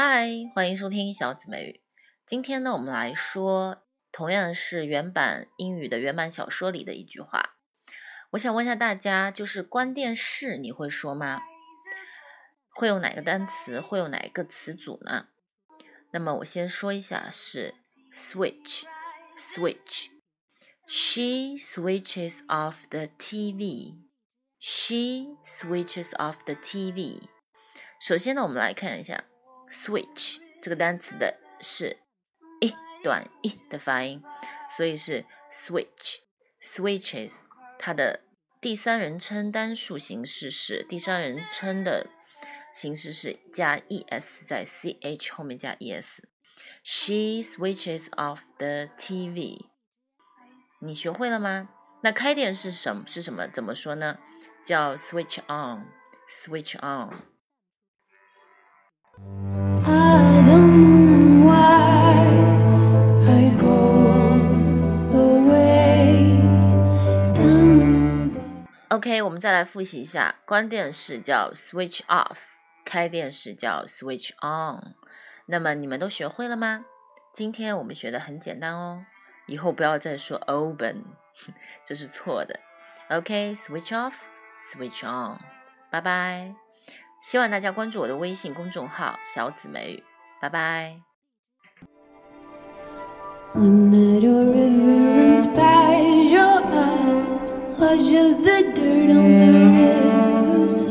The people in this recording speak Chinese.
嗨欢迎收听小紫美语。今天呢，我们来说同样是原版英语的原版小说里的一句话。我想问一下大家，就是关电视你会说吗？会用哪个单词？会用哪一个词组呢？那么我先说一下是 switch，switch。She switches off the TV. She switches off the TV. 首先呢，我们来看一下 switch 这个单词的是一短一的发音，所以是 switch switches。它的第三人称单数形式是第三人称的形式是加 es 在 ch 后面加 es。She switches off the TV. 你学会了吗？那开电是什么？是什么？怎么说呢？叫 switch on，switch on。OK，我们再来复习一下，关电视叫 switch off，开电视叫 switch on。那么你们都学会了吗？今天我们学的很简单哦。以后不要再说 open，这是错的。OK，switch off，switch on，拜拜。希望大家关注我的微信公众号“小紫梅雨”，拜拜。Wash of the dirt on the river.